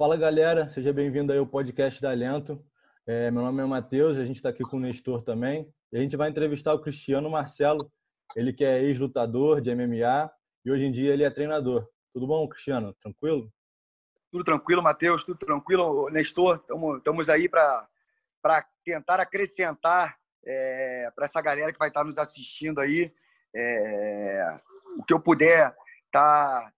Fala galera, seja bem-vindo aí ao podcast da Alento. É, meu nome é Matheus, a gente está aqui com o Nestor também. E a gente vai entrevistar o Cristiano Marcelo, ele que é ex-lutador de MMA e hoje em dia ele é treinador. Tudo bom, Cristiano? Tranquilo? Tudo tranquilo, Matheus, tudo tranquilo. Nestor, estamos aí para tentar acrescentar é, para essa galera que vai estar tá nos assistindo aí é, o que eu puder estar tá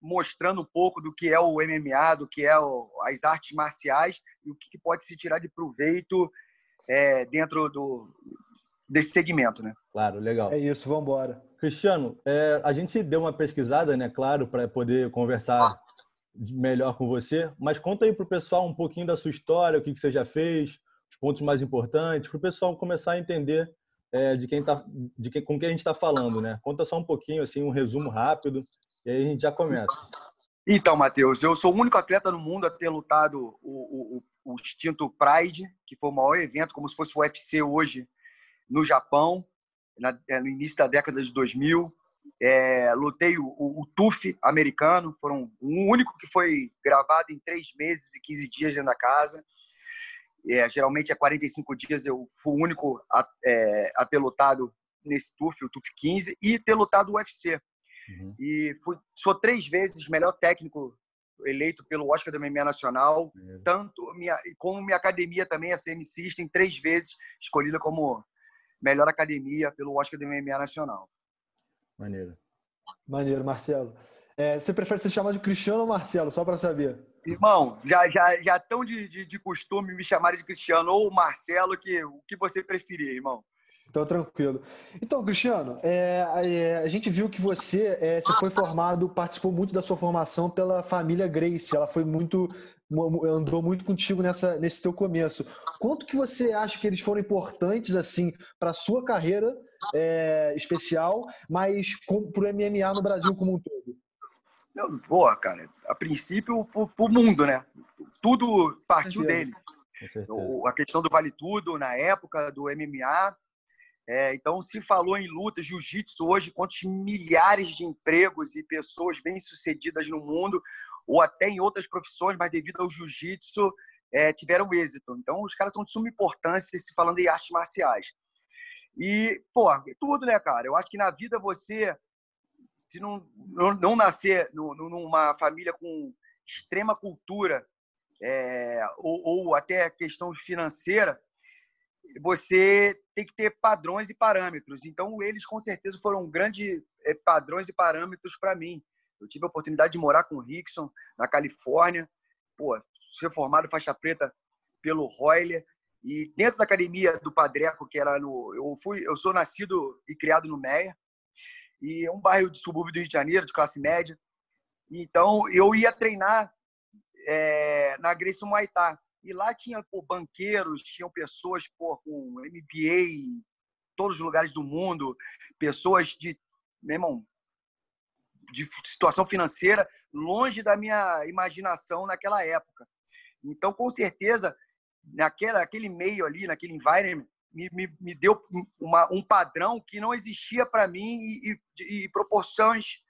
mostrando um pouco do que é o MMA, do que é o, as artes marciais e o que pode se tirar de proveito é, dentro do, desse segmento, né? Claro, legal. É isso, vamos embora. Cristiano, é, a gente deu uma pesquisada, né, claro, para poder conversar melhor com você, mas conta aí para o pessoal um pouquinho da sua história, o que, que você já fez, os pontos mais importantes, para o pessoal começar a entender é, de quem tá, de quem, com quem a gente está falando, né? Conta só um pouquinho, assim, um resumo rápido, e aí a gente já começa. Então, Matheus, eu sou o único atleta no mundo a ter lutado o, o, o extinto Pride, que foi o maior evento, como se fosse o UFC hoje no Japão, na, é, no início da década de 2000. É, lutei o, o, TUF americano, foram o único que foi gravado em três meses e 15 dias dentro da casa. É, geralmente é 45 dias, eu fui o único a, é, a ter lutado nesse TUF, o TUF 15, e ter lutado o UFC. Uhum. E fui, sou três vezes melhor técnico eleito pelo Oscar da MMA Nacional, uhum. tanto minha, como minha academia também, a CM System, três vezes escolhida como melhor academia pelo Oscar do MMA Nacional. Maneiro. Maneiro, Marcelo. É, você prefere ser chamado de Cristiano ou Marcelo, só para saber? Irmão, já já já tão de, de, de, costume me chamarem de Cristiano ou Marcelo, que o que você preferir, irmão. Então, tranquilo. Então, Cristiano, é, é, a gente viu que você, é, você foi formado, participou muito da sua formação pela família Grace. Ela foi muito, andou muito contigo nessa, nesse teu começo. Quanto que você acha que eles foram importantes, assim, para a sua carreira é, especial, mas para o MMA no Brasil como um todo? Boa, cara. A princípio, para o mundo, né? Tudo partiu dele. A questão do Vale Tudo, na época do MMA, é, então, se falou em luta, jiu-jitsu hoje, quantos milhares de empregos e pessoas bem-sucedidas no mundo, ou até em outras profissões, mas devido ao jiu-jitsu, é, tiveram êxito. Então, os caras são de suma importância se falando em artes marciais. E, pô, tudo, né, cara? Eu acho que na vida você, se não, não, não nascer numa família com extrema cultura, é, ou, ou até questão financeira, você tem que ter padrões e parâmetros. Então, eles com certeza foram grandes eh, padrões e parâmetros para mim. Eu tive a oportunidade de morar com o Rickson na Califórnia, pô, ser formado faixa preta pelo Royler e dentro da academia do Padreco, que era no, eu fui, eu sou nascido e criado no Meia e é um bairro de subúrbio do Rio de Janeiro, de classe média. Então, eu ia treinar é, na Grace Muay Thai. E lá tinha pô, banqueiros, tinham pessoas pô, com MBA em todos os lugares do mundo, pessoas de, meu irmão, de situação financeira longe da minha imaginação naquela época. Então, com certeza, naquela, aquele meio ali, naquele environment, me, me, me deu uma, um padrão que não existia para mim e, e, e proporções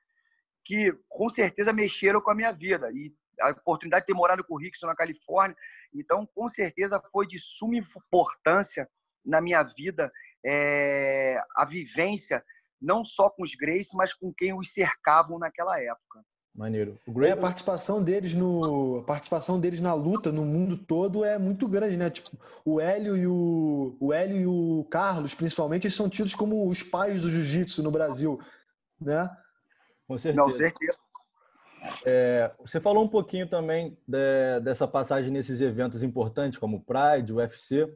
que com certeza mexeram com a minha vida. E a oportunidade de ter morado com o Rickson na Califórnia. Então, com certeza, foi de suma importância na minha vida é, a vivência, não só com os Grace, mas com quem os cercavam naquela época. Maneiro. O Grace... é, a participação deles no a participação deles na luta no mundo todo é muito grande, né? Tipo, o Hélio e o o Hélio e o Carlos, principalmente, eles são tidos como os pais do jiu-jitsu no Brasil, né? Com certeza. Não, certeza. É, você falou um pouquinho também de, dessa passagem nesses eventos importantes, como o Pride, o UFC.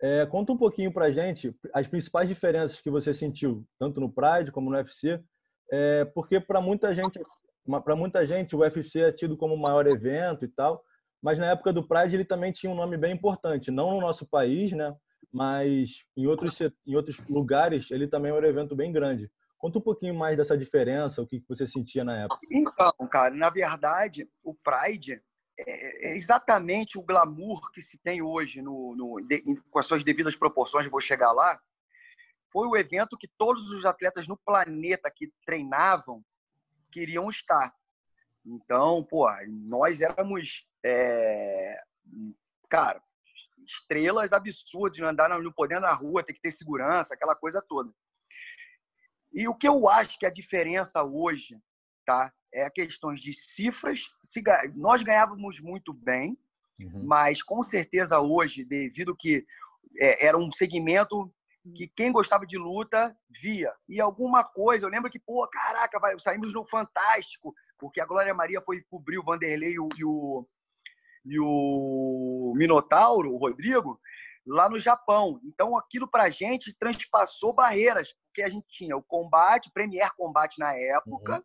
É, conta um pouquinho para gente as principais diferenças que você sentiu, tanto no Pride como no UFC, é, porque para muita gente, para muita gente, o UFC é tido como o maior evento e tal, mas na época do Pride ele também tinha um nome bem importante, não no nosso país, né? Mas em outros, em outros lugares ele também era um evento bem grande. Conta um pouquinho mais dessa diferença, o que você sentia na época. Então, cara, na verdade, o Pride é, é exatamente o glamour que se tem hoje no, no com as suas devidas proporções, vou chegar lá. Foi o evento que todos os atletas no planeta que treinavam queriam estar. Então, pô, nós éramos, é, cara, estrelas absurdas, andar não podendo na rua, ter que ter segurança, aquela coisa toda. E o que eu acho que é a diferença hoje, tá? É a questões de cifras. Nós ganhávamos muito bem, uhum. mas com certeza hoje, devido que é, era um segmento que quem gostava de luta via. E alguma coisa, eu lembro que, pô, caraca, vai, saímos no Fantástico, porque a Glória Maria foi cobrir o Vanderlei e o, e o, e o Minotauro, o Rodrigo, lá no Japão. Então, aquilo pra gente transpassou barreiras, porque a gente tinha o combate, Premier Combate na época, uhum.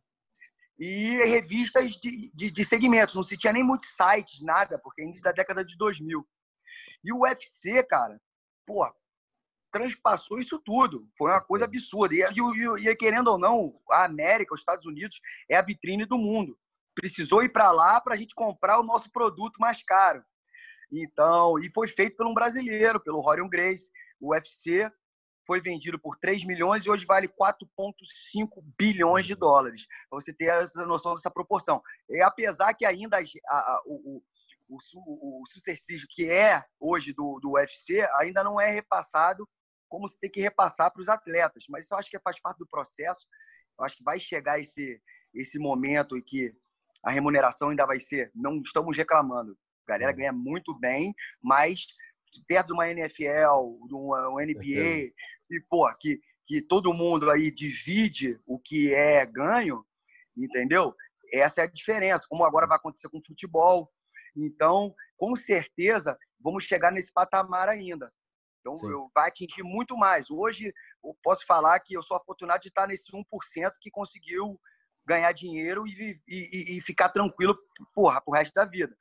e revistas de, de, de, segmentos. Não se tinha nem muitos sites, nada, porque é início da década de 2000. E o UFC, cara, pô, transpassou isso tudo. Foi uma coisa absurda. E, e, e, querendo ou não, a América, os Estados Unidos, é a vitrine do mundo. Precisou ir para lá para a gente comprar o nosso produto mais caro. Então, e foi feito por um brasileiro, pelo Rorion Grace. O UFC foi vendido por 3 milhões e hoje vale 4,5 bilhões de dólares. Para você ter essa noção dessa proporção. E apesar que ainda a, a, o, o, o, o que é hoje do, do UFC ainda não é repassado como se tem que repassar para os atletas. Mas isso eu acho que faz parte do processo. Eu acho que vai chegar esse, esse momento em que a remuneração ainda vai ser. Não estamos reclamando. A galera uhum. ganha muito bem, mas perto de uma NFL, de uma, uma NBA, e, pô, que, que todo mundo aí divide o que é ganho, entendeu? Essa é a diferença, como agora vai acontecer com o futebol. Então, com certeza, vamos chegar nesse patamar ainda. Então, eu, vai atingir muito mais. Hoje, eu posso falar que eu sou afortunado de estar nesse 1% que conseguiu ganhar dinheiro e, e, e ficar tranquilo, porra, pro resto da vida.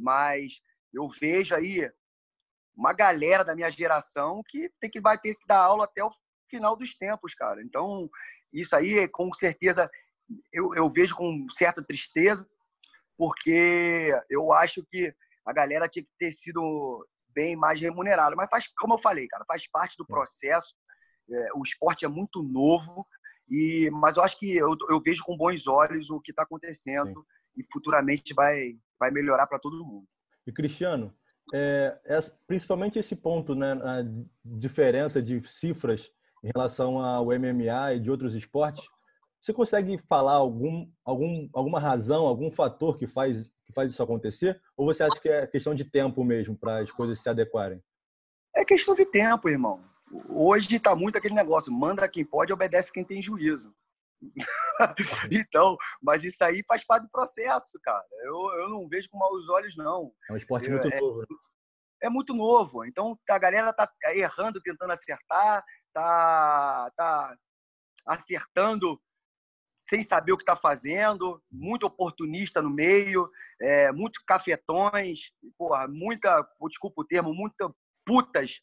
Mas eu vejo aí uma galera da minha geração que tem que vai ter que dar aula até o final dos tempos, cara. Então, isso aí, com certeza, eu, eu vejo com certa tristeza, porque eu acho que a galera tinha que ter sido bem mais remunerado. Mas faz, como eu falei, cara, faz parte do processo. É, o esporte é muito novo, e mas eu acho que eu, eu vejo com bons olhos o que está acontecendo Sim. e futuramente vai, vai melhorar para todo mundo. E Cristiano, é, é, principalmente esse ponto, né, a diferença de cifras em relação ao MMA e de outros esportes, você consegue falar algum, algum, alguma razão, algum fator que faz que faz isso acontecer? Ou você acha que é questão de tempo mesmo para as coisas se adequarem? É questão de tempo, irmão. Hoje está muito aquele negócio: manda quem pode, obedece quem tem juízo. então, mas isso aí faz parte do processo, cara. Eu, eu não vejo com maus olhos, não. É um esporte muito é, novo. Né? É muito novo. Então, a galera tá errando, tentando acertar, tá, tá acertando sem saber o que está fazendo, muito oportunista no meio, é, muitos cafetões, porra, muita, desculpa o termo, muita putas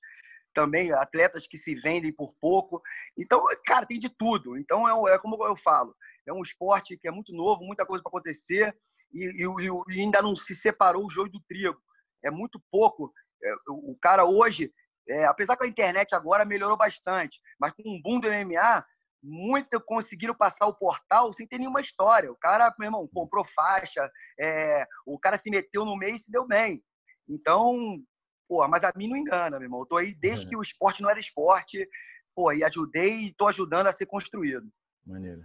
também, atletas que se vendem por pouco. Então, cara, tem de tudo. Então, é, é como eu falo, é um esporte que é muito novo, muita coisa para acontecer e, e, e, ainda não se separou o joio do trigo. É muito pouco. É, o cara hoje, é, apesar que a internet agora melhorou bastante, mas com um boom do MMA, muito conseguiram passar o portal sem ter nenhuma história. O cara, meu irmão, comprou faixa, é, o cara se meteu no meio e se deu bem. Então, pô, mas a mim não engana, meu irmão. Eu tô aí desde é. que o esporte não era esporte, pô, e ajudei e tô ajudando a ser construído. Maneiro.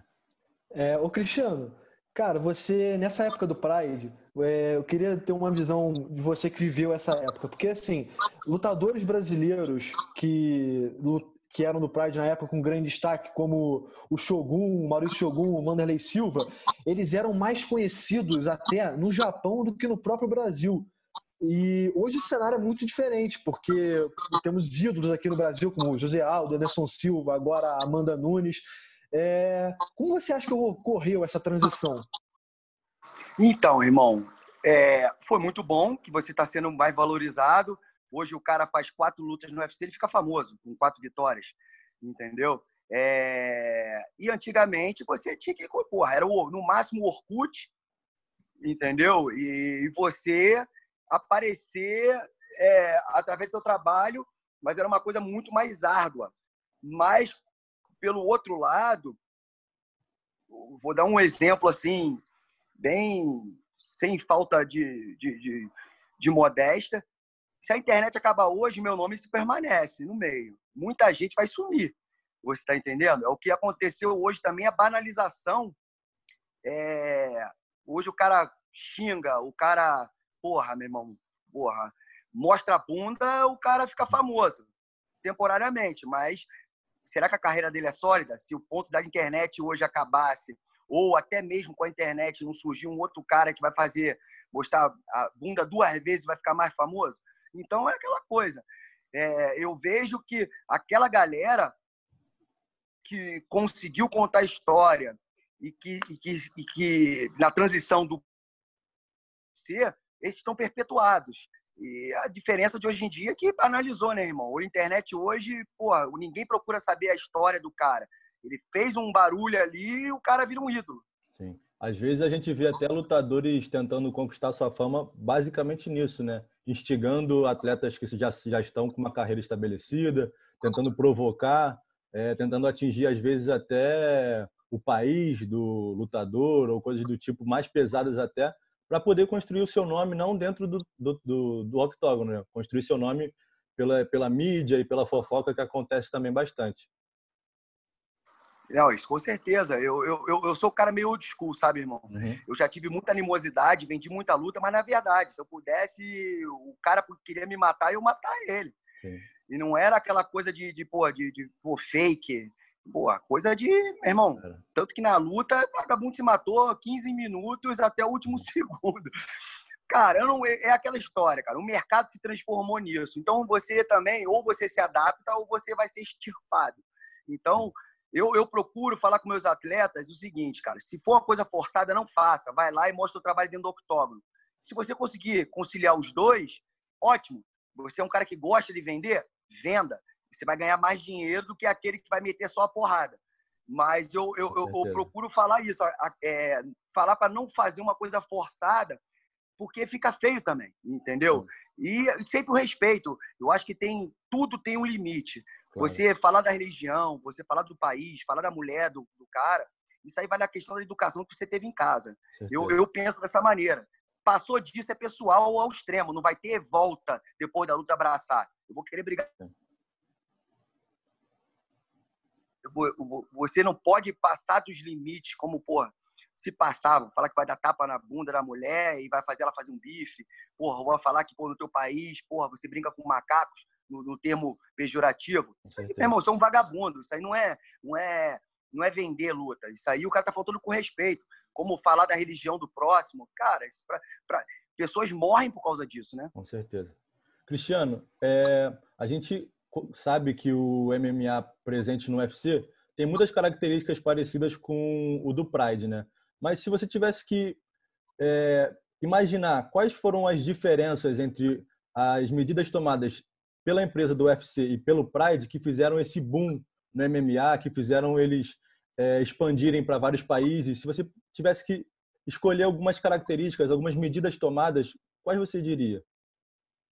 É, ô Cristiano, cara, você, nessa época do Pride, é, eu queria ter uma visão de você que viveu essa época. Porque, assim, lutadores brasileiros que que eram no Pride na época com grande destaque, como o Shogun, o Maurício Shogun, o Vanderlei Silva, eles eram mais conhecidos até no Japão do que no próprio Brasil. E hoje o cenário é muito diferente, porque temos ídolos aqui no Brasil, como José Aldo, Anderson Silva, agora Amanda Nunes. É... Como você acha que ocorreu essa transição? Então, irmão, é... foi muito bom que você está sendo mais valorizado Hoje o cara faz quatro lutas no UFC, ele fica famoso, com quatro vitórias, entendeu? É... E antigamente você tinha que, porra, era o, no máximo o Orkut, entendeu? E, você aparecer é, através do seu trabalho, mas era uma coisa muito mais árdua. Mas, pelo outro lado, vou dar um exemplo assim, bem sem falta de, de, de, de modéstia. Se a internet acabar hoje, meu nome se permanece no meio. Muita gente vai sumir. Você está entendendo? É o que aconteceu hoje também, a banalização. É... Hoje o cara xinga, o cara, porra, meu irmão, porra, mostra a bunda, o cara fica famoso temporariamente, mas será que a carreira dele é sólida? Se o ponto da internet hoje acabasse, ou até mesmo com a internet não surgir um outro cara que vai fazer, mostrar a bunda duas vezes vai ficar mais famoso? Então é aquela coisa. É, eu vejo que aquela galera que conseguiu contar história e que, e que, e que na transição do ser, esses estão perpetuados. E a diferença de hoje em dia é que analisou, né, irmão? A internet hoje, pô, ninguém procura saber a história do cara. Ele fez um barulho ali e o cara vira um ídolo. Sim. Às vezes a gente vê até lutadores tentando conquistar sua fama basicamente nisso, né? Instigando atletas que já, já estão com uma carreira estabelecida, tentando provocar, é, tentando atingir às vezes até o país do lutador ou coisas do tipo mais pesadas até, para poder construir o seu nome não dentro do, do, do, do octógono, né? construir seu nome pela, pela mídia e pela fofoca que acontece também bastante. Não, isso com certeza. Eu, eu, eu sou o cara meio old school, sabe, irmão? Uhum. Eu já tive muita animosidade, vendi muita luta, mas na verdade, se eu pudesse, o cara queria me matar, eu matar ele. Sim. E não era aquela coisa de, de, pô, de, de pô, fake. Boa, coisa de, meu irmão, é. tanto que na luta, o vagabundo se matou 15 minutos até o último segundo. Cara, não, é, é aquela história, cara. O mercado se transformou nisso. Então você também, ou você se adapta, ou você vai ser extirpado. Então, eu, eu procuro falar com meus atletas o seguinte, cara: se for uma coisa forçada, não faça. Vai lá e mostra o trabalho dentro do octógono. Se você conseguir conciliar os dois, ótimo. Você é um cara que gosta de vender? Venda. Você vai ganhar mais dinheiro do que aquele que vai meter só a porrada. Mas eu, eu, eu, eu procuro falar isso, é, falar para não fazer uma coisa forçada, porque fica feio também, entendeu? E sempre o respeito. Eu acho que tem tudo tem um limite. Claro. Você falar da religião, você falar do país, falar da mulher, do, do cara, isso aí vale a questão da educação que você teve em casa. Eu, eu penso dessa maneira. Passou disso é pessoal ao extremo, não vai ter volta depois da luta abraçar. Eu vou querer brigar você não pode passar dos limites, como, porra, se passava, falar que vai dar tapa na bunda da mulher e vai fazer ela fazer um bife, porra, vou falar que, pô, no teu país, porra, você brinca com macacos, no, no termo pejorativo. Isso aí, meu irmão, você é um vagabundo, isso aí não é, não é, não é vender luta, isso aí o cara tá faltando com respeito, como falar da religião do próximo, cara, isso pra, pra... pessoas morrem por causa disso, né? Com certeza. Cristiano, é, a gente sabe que o MMA presente no UFC tem muitas características parecidas com o do Pride, né? Mas se você tivesse que é, imaginar quais foram as diferenças entre as medidas tomadas pela empresa do UFC e pelo Pride que fizeram esse boom no MMA, que fizeram eles é, expandirem para vários países, se você tivesse que escolher algumas características, algumas medidas tomadas, quais você diria?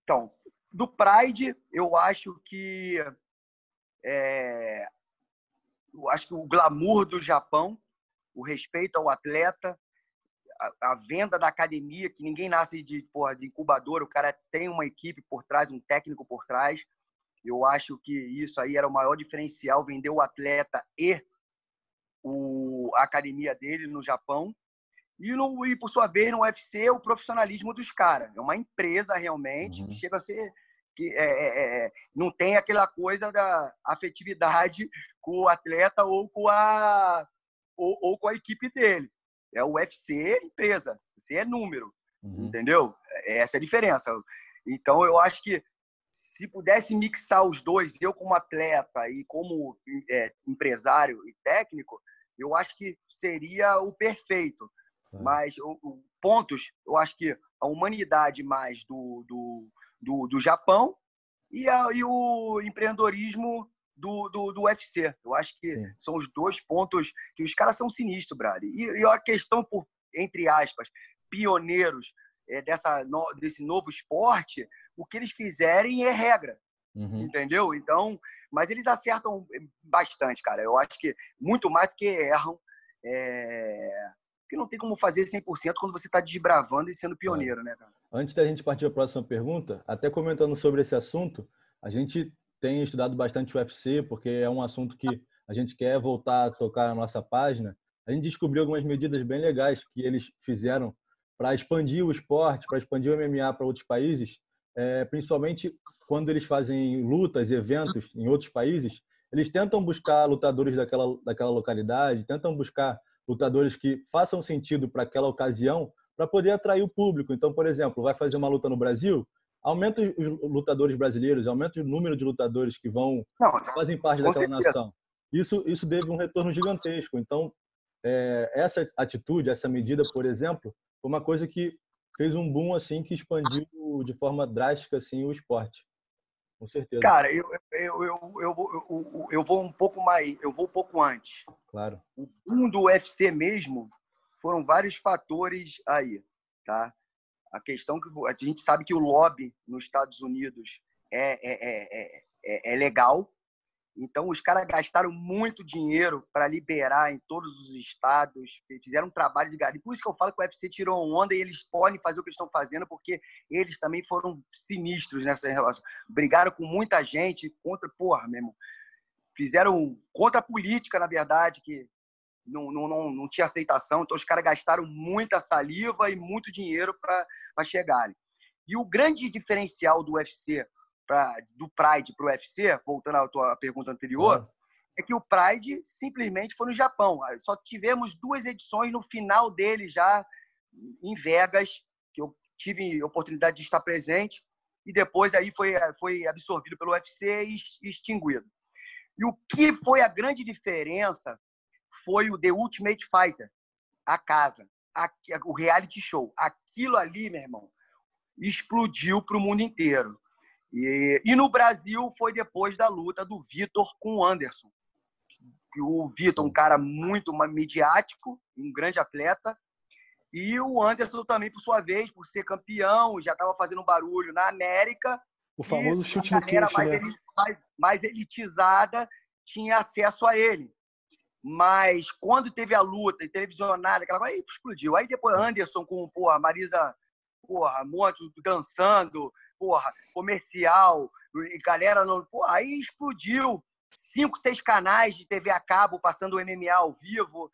Então, do Pride, eu acho que é, eu acho que o glamour do Japão, o respeito ao atleta, a, a, venda da academia, que ninguém nasce de, porra, de incubador, o cara tem uma equipe por trás, um técnico por trás. Eu acho que isso aí era o maior diferencial, vender o atleta e o, a academia dele no Japão. E, no, e, por sua vez, no UFC, o profissionalismo dos caras. É uma empresa realmente uhum. que chega a ser. que é, é, é, não tem aquela coisa da afetividade com o atleta ou com a, ou, ou com a equipe dele. É o UFC empresa, você é número, uhum. entendeu? Essa é a diferença. Então, eu acho que se pudesse mixar os dois, eu como atleta e como é, empresário e técnico, eu acho que seria o perfeito. Mas o, o, pontos, eu acho que a humanidade mais do, do, do, do Japão e, a, e o empreendedorismo do, do, do UFC. Eu acho que Sim. são os dois pontos que os caras são sinistros, Brad. E, e a questão, por, entre aspas, pioneiros é, dessa, no, desse novo esporte, o que eles fizerem é regra. Uhum. Entendeu? Então, mas eles acertam bastante, cara. Eu acho que muito mais do que erram. É porque não tem como fazer 100% quando você está desbravando e sendo pioneiro, né, cara? Antes da gente partir para a próxima pergunta, até comentando sobre esse assunto, a gente tem estudado bastante o UFC, porque é um assunto que a gente quer voltar a tocar na nossa página. A gente descobriu algumas medidas bem legais que eles fizeram para expandir o esporte, para expandir o MMA para outros países, é, principalmente quando eles fazem lutas, eventos em outros países, eles tentam buscar lutadores daquela, daquela localidade, tentam buscar lutadores que façam sentido para aquela ocasião, para poder atrair o público. Então, por exemplo, vai fazer uma luta no Brasil, aumenta os lutadores brasileiros, aumenta o número de lutadores que vão Não, fazem parte daquela certeza. nação. Isso isso teve um retorno gigantesco. Então, é, essa atitude, essa medida, por exemplo, foi uma coisa que fez um boom assim que expandiu de forma drástica assim o esporte. Com certeza. Cara, eu, eu, eu, eu, eu, vou um pouco mais, eu vou um pouco antes. Claro. O boom do UFC mesmo foram vários fatores aí, tá? A questão que a gente sabe que o lobby nos Estados Unidos é, é, é, é, é legal, então, os caras gastaram muito dinheiro para liberar em todos os estados, fizeram um trabalho de garimpo. Por isso que eu falo que o UFC tirou onda e eles podem fazer o que estão fazendo, porque eles também foram sinistros nessa relação. Brigaram com muita gente contra, porra, mesmo. Fizeram contra a política, na verdade, que não, não, não, não tinha aceitação. Então, os caras gastaram muita saliva e muito dinheiro para chegarem. E o grande diferencial do UFC pra, do Pride para o UFC, voltando à tua pergunta anterior, é que o Pride simplesmente foi no Japão. Só tivemos duas edições no final dele já em Vegas, que eu tive oportunidade de estar presente, e depois aí foi, foi absorvido pelo UFC e extinguido. E o que foi a grande diferença foi o The Ultimate Fighter, a casa, a, o reality show. Aquilo ali, meu irmão, explodiu para o mundo inteiro. E, e no Brasil foi depois da luta do Vitor com o Anderson. O Vitor, um cara muito midiático, um grande atleta, e o Anderson também, por sua vez, por ser campeão, já estava fazendo barulho na América. O famoso chute no queixo, mais, né? mais, mais elitizada tinha acesso a ele. Mas quando teve a luta e televisionada, aquela coisa, aí explodiu. Aí depois Anderson com porra, Marisa, porra, monte dançando, porra, comercial, e galera não. Porra, aí explodiu. Cinco, seis canais de TV a cabo passando o MMA ao vivo.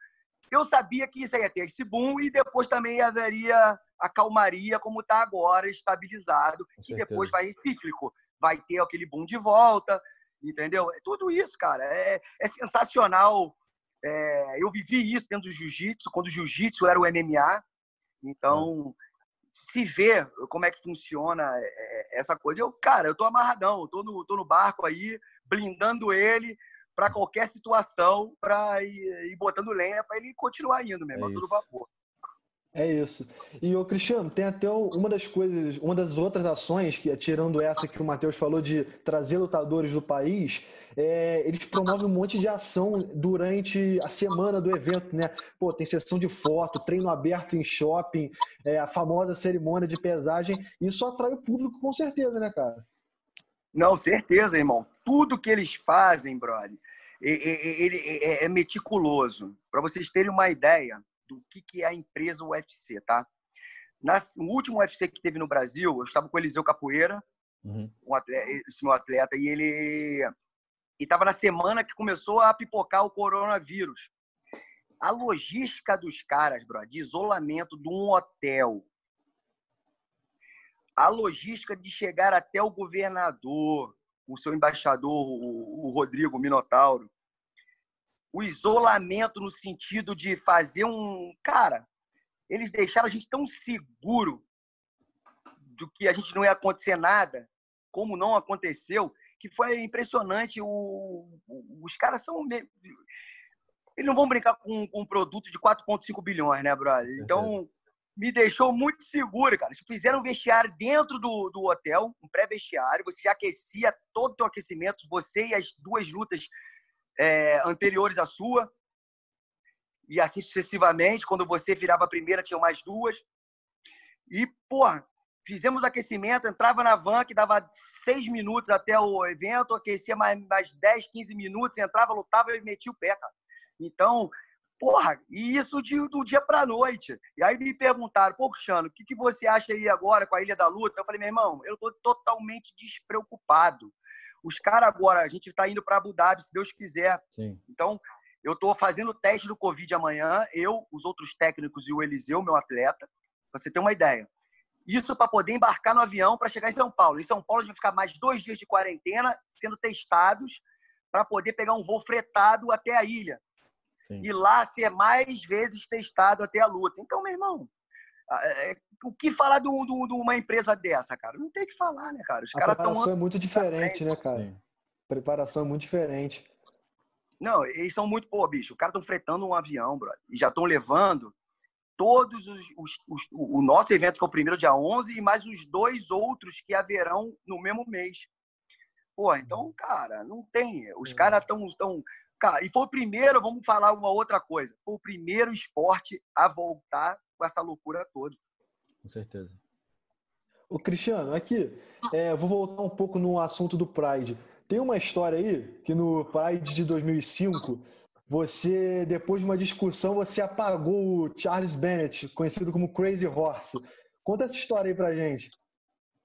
Eu sabia que isso ia ter esse boom e depois também haveria a calmaria como está agora, estabilizado, e depois vai cíclico. Vai ter aquele boom de volta, entendeu? É tudo isso, cara. É, é sensacional. É, eu vivi isso dentro do jiu-jitsu, quando o jiu-jitsu era o MMA. Então, se vê como é que funciona é, essa coisa. Eu, cara, eu tô amarradão, eu tô no, tô no barco aí, blindando ele para qualquer situação, para ir, ir, botando lenha para ele continuar indo mesmo, é tudo vapor. É isso. E o Cristiano, tem até uma das coisas, uma das outras ações, que tirando essa que o Matheus falou de trazer lutadores do país, é, eles promovem um monte de ação durante a semana do evento, né? Pô, tem sessão de foto, treino aberto em shopping, é, a famosa cerimônia de pesagem. Isso atrai o público com certeza, né, cara? Não, certeza, irmão. Tudo que eles fazem, brother, ele é, é meticuloso. Para vocês terem uma ideia, do que, que é a empresa UFC, tá? Na, no último UFC que teve no Brasil, eu estava com o Eliseu Capoeira, uhum. um atleta, esse meu atleta, e ele estava na semana que começou a pipocar o coronavírus. A logística dos caras, bro, de isolamento de um hotel, a logística de chegar até o governador, o seu embaixador, o, o Rodrigo Minotauro, o isolamento no sentido de fazer um. Cara, eles deixaram a gente tão seguro do que a gente não ia acontecer nada, como não aconteceu, que foi impressionante. O, os caras são. Eles não vão brincar com, com um produto de 4,5 bilhões, né, brother? Então, me deixou muito seguro, cara. Eles fizeram um vestiário dentro do, do hotel, um pré-vestiário. Você já aquecia todo o teu aquecimento, você e as duas lutas é, anteriores à sua. E assim sucessivamente. Quando você virava a primeira, tinha mais duas. E, porra, fizemos aquecimento, entrava na van, que dava seis minutos até o evento, aquecia mais, mais 10, 15 minutos, entrava, lutava e metia o pé, cara. Então, Porra, e isso de, do dia para noite. E aí me perguntaram, pô, Cristiano, o que, que você acha aí agora com a Ilha da Luta? Eu falei, meu irmão, eu tô totalmente despreocupado. Os caras agora, a gente está indo para Abu Dhabi, se Deus quiser. Sim. Então, eu estou fazendo o teste do Covid amanhã, eu, os outros técnicos e o Eliseu, meu atleta, pra você ter uma ideia. Isso para poder embarcar no avião para chegar em São Paulo. Em São Paulo, a gente vai ficar mais dois dias de quarentena, sendo testados, para poder pegar um voo fretado até a ilha. Sim. e lá ser mais vezes testado até a luta. Então, meu irmão, o que falar de, uma empresa dessa, cara? Não tem que falar, né, cara? Os a preparação é muito diferente, né, cara? Sim. Preparação é muito diferente. Não, eles são muito, pô, bicho, os caras estão fretando um avião, bro, e já estão levando todos os, os, os, o nosso evento, que é o primeiro dia 11, e mais os dois outros que haverão no mesmo mês. Pô, então, cara, não tem. Os é. caras estão tão Cara, e foi o primeiro, vamos falar uma outra coisa, foi o primeiro esporte a voltar com essa loucura toda. Com certeza. O Cristiano, aqui, é, vou voltar um pouco no assunto do Pride. Tem uma história aí que no Pride de 2005, você, depois de uma discussão, você apagou o Charles Bennett, conhecido como Crazy Horse. Conta essa história aí pra gente.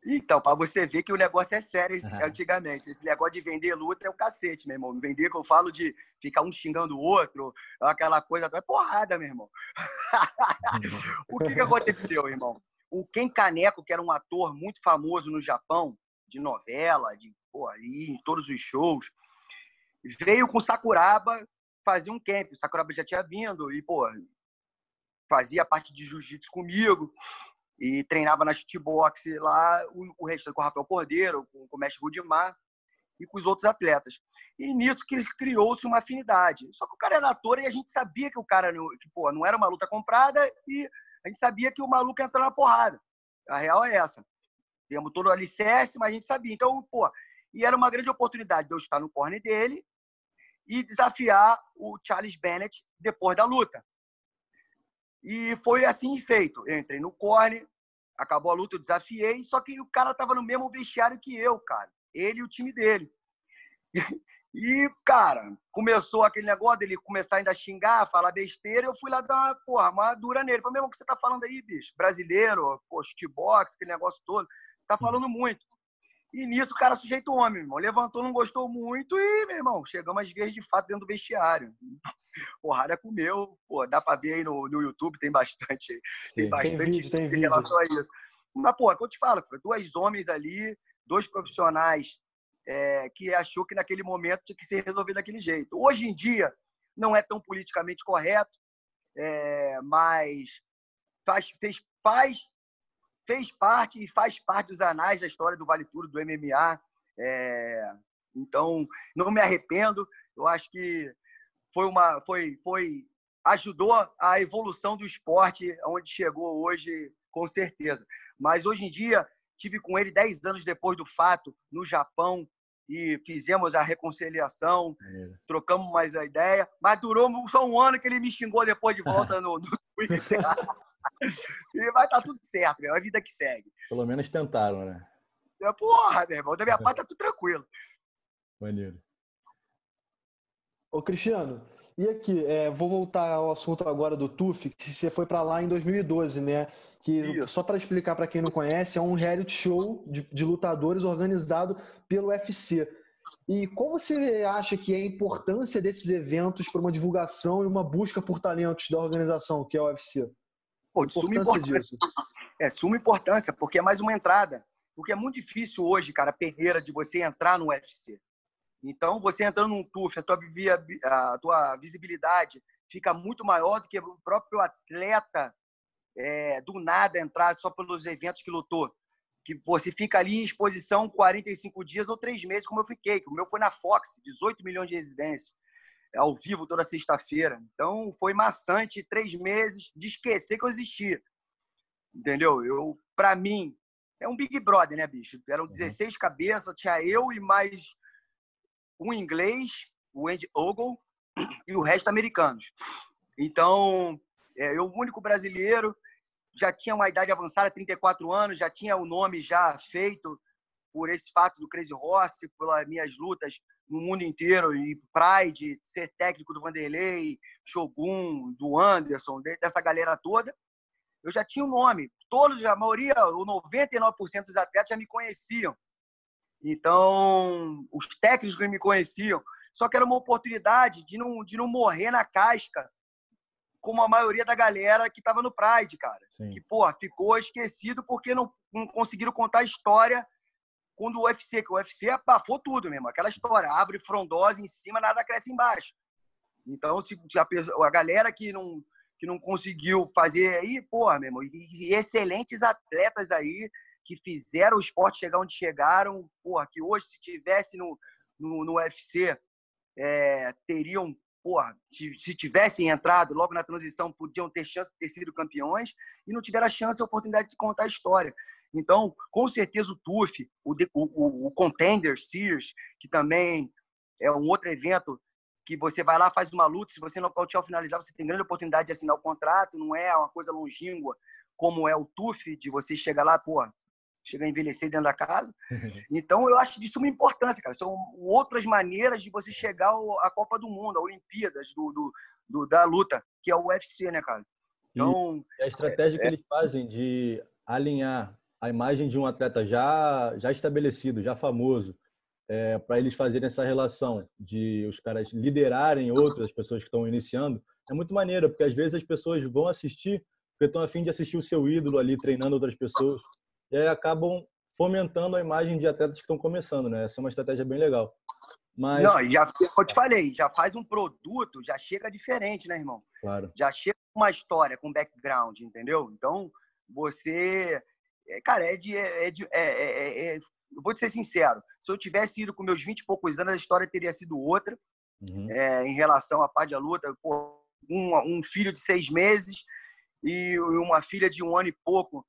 Então, para você ver que o negócio é sério esse, uhum. antigamente. Esse negócio de vender luta é o cacete, meu irmão. Vender, que eu falo de ficar um xingando o outro, aquela coisa, é porrada, meu irmão. o que, que aconteceu, irmão? O Ken Caneco, que era um ator muito famoso no Japão, de novela, de pô, ali, em todos os shows, veio com Sakuraba fazer um camp. O Sakuraba já tinha vindo e, pô, fazia parte de jiu-jitsu comigo e treinava na shootbox lá, o, o resto com o Rafael Cordeiro, com, com o mestre Rudimar e com os outros atletas. E nisso que criou-se uma afinidade. Só que o cara era ator e a gente sabia que o cara que, pô, não era uma luta comprada e a gente sabia que o maluco ia entrar na porrada. A real é essa. Temos todo o alicerce, mas a gente sabia. Então, pô, e era uma grande oportunidade de eu estar no corner dele e desafiar o Charles Bennett depois da luta. E foi assim feito. Eu entrei no corner, acabou a luta, eu desafiei, só que o cara tava no mesmo vestiário que eu, cara. Ele e o time dele. E, cara, começou aquele negócio dele começar ainda a xingar, falar besteira, eu fui lá dar uma, porra, uma dura nele. Falei, mesmo o que você tá falando aí, bicho? Brasileiro, pô, box, aquele negócio todo. Você tá falando muito. E nisso o cara sujeitou o homem, meu irmão. Levantou, não gostou muito e, meu irmão, chegamos às vezes de fato dentro do vestiário. Porrada comeu, pô, dá pra ver aí no, no YouTube, tem bastante. Sim, tem bastante tem vídeo, tem em relação a isso. Mas, pô, que eu te falo, foi dois homens ali, dois profissionais é, que achou que naquele momento tinha que ser resolvido daquele jeito. Hoje em dia, não é tão politicamente correto, é, mas faz, fez, faz fez parte e faz parte dos anais da história do Vale Tudo, do MMA. É, então, não me arrependo. Eu acho que foi uma, foi, foi ajudou a evolução do esporte onde chegou hoje, com certeza. Mas hoje em dia tive com ele 10 anos depois do fato no Japão e fizemos a reconciliação, é. trocamos mais a ideia, mas durou só um ano que ele me xingou depois de volta no, no Twitter. e vai estar tá tudo certo, meu. É a vida que segue. Pelo menos tentaram, né? É, porra, meu irmão. Da minha parte tá tudo tranquilo. Maneiro. Ô, Cristiano, e aqui, é, vou voltar ao assunto agora do TUF, que você foi para lá em 2012, né? Que, Isso. só para explicar para quem não conhece, é um reality show de, de lutadores organizado pelo UFC. E qual você acha que é a importância desses eventos para uma divulgação e uma busca por talentos da organização, que é o UFC? Pô, de suma importância. Disso. É, suma importância, porque é mais uma entrada. Porque é muito difícil hoje, cara, perreira de você entrar no UFC. Então, você entrando num TUF, a tua, via, a tua visibilidade fica muito maior do que o próprio atleta é, do nada entrar só pelos eventos que lutou. Que você fica ali em exposição 45 dias ou três meses, como eu fiquei. O meu foi na Fox, 18 milhões de residências ao vivo toda sexta-feira. Então foi maçante três meses de esquecer que eu existia. Entendeu? Eu, para mim, é um Big Brother, né, bicho? Eram 16 uhum. cabeças, tinha eu e mais um inglês, o Andy Ogle, e o resto americanos. Então, é, eu, o único brasileiro, já tinha uma idade avançada, 34 anos, já tinha o nome já feito, por esse fato do Crazy Horse, pelas minhas lutas no mundo inteiro, e Pride, ser técnico do Vanderlei, Shogun, do Anderson, dessa galera toda, eu já tinha um nome. Todos, a maioria, o 99% dos atletas já me conheciam. Então, os técnicos que me conheciam. Só que era uma oportunidade de não, de não morrer na casca, como a maioria da galera que estava no Pride, cara. Sim. Que, pô, ficou esquecido porque não, não conseguiram contar a história quando o UFC, que o UFC abafou tudo mesmo. Aquela história, abre frondosa em cima, nada cresce embaixo. Então, se a, pessoa, a galera que não, que não conseguiu fazer aí, porra, meu irmão, e, excelentes atletas aí que fizeram o esporte chegar onde chegaram, porra, que hoje, se tivesse no, no, no UFC, é, teriam, porra, se tivessem entrado logo na transição, podiam ter chance de ter sido campeões e não tiveram a chance, a oportunidade de contar a história. Então, com certeza, o TUF, o, o, o Contender Series, que também é um outro evento que você vai lá, faz uma luta, se você não nocautear ao finalizar, você tem grande oportunidade de assinar o contrato, não é uma coisa longínqua como é o TUF, de você chegar lá, pô, chega a envelhecer dentro da casa. Então, eu acho disso uma importância, cara. São outras maneiras de você chegar à Copa do Mundo, à Olimpíadas do, do, do da luta, que é o UFC, né, cara? Então, e a estratégia é, que eles fazem de alinhar a imagem de um atleta já, já estabelecido, já famoso, é, para eles fazerem essa relação de os caras liderarem outras pessoas que estão iniciando, é muito maneiro, porque às vezes as pessoas vão assistir porque estão afim de assistir o seu ídolo ali treinando outras pessoas e aí acabam fomentando a imagem de atletas que estão começando, né? Essa é uma estratégia bem legal. Mas... Não, já, como eu te falei, já faz um produto, já chega diferente, né, irmão? Claro. Já chega com uma história, com background, entendeu? Então, você... É, cara, é de... É de é, é, é, eu vou te ser sincero, se eu tivesse ido com meus 20 e poucos anos, a história teria sido outra uhum. é, em relação à pá de luta. Pô, um, um filho de seis meses e uma filha de um ano e pouco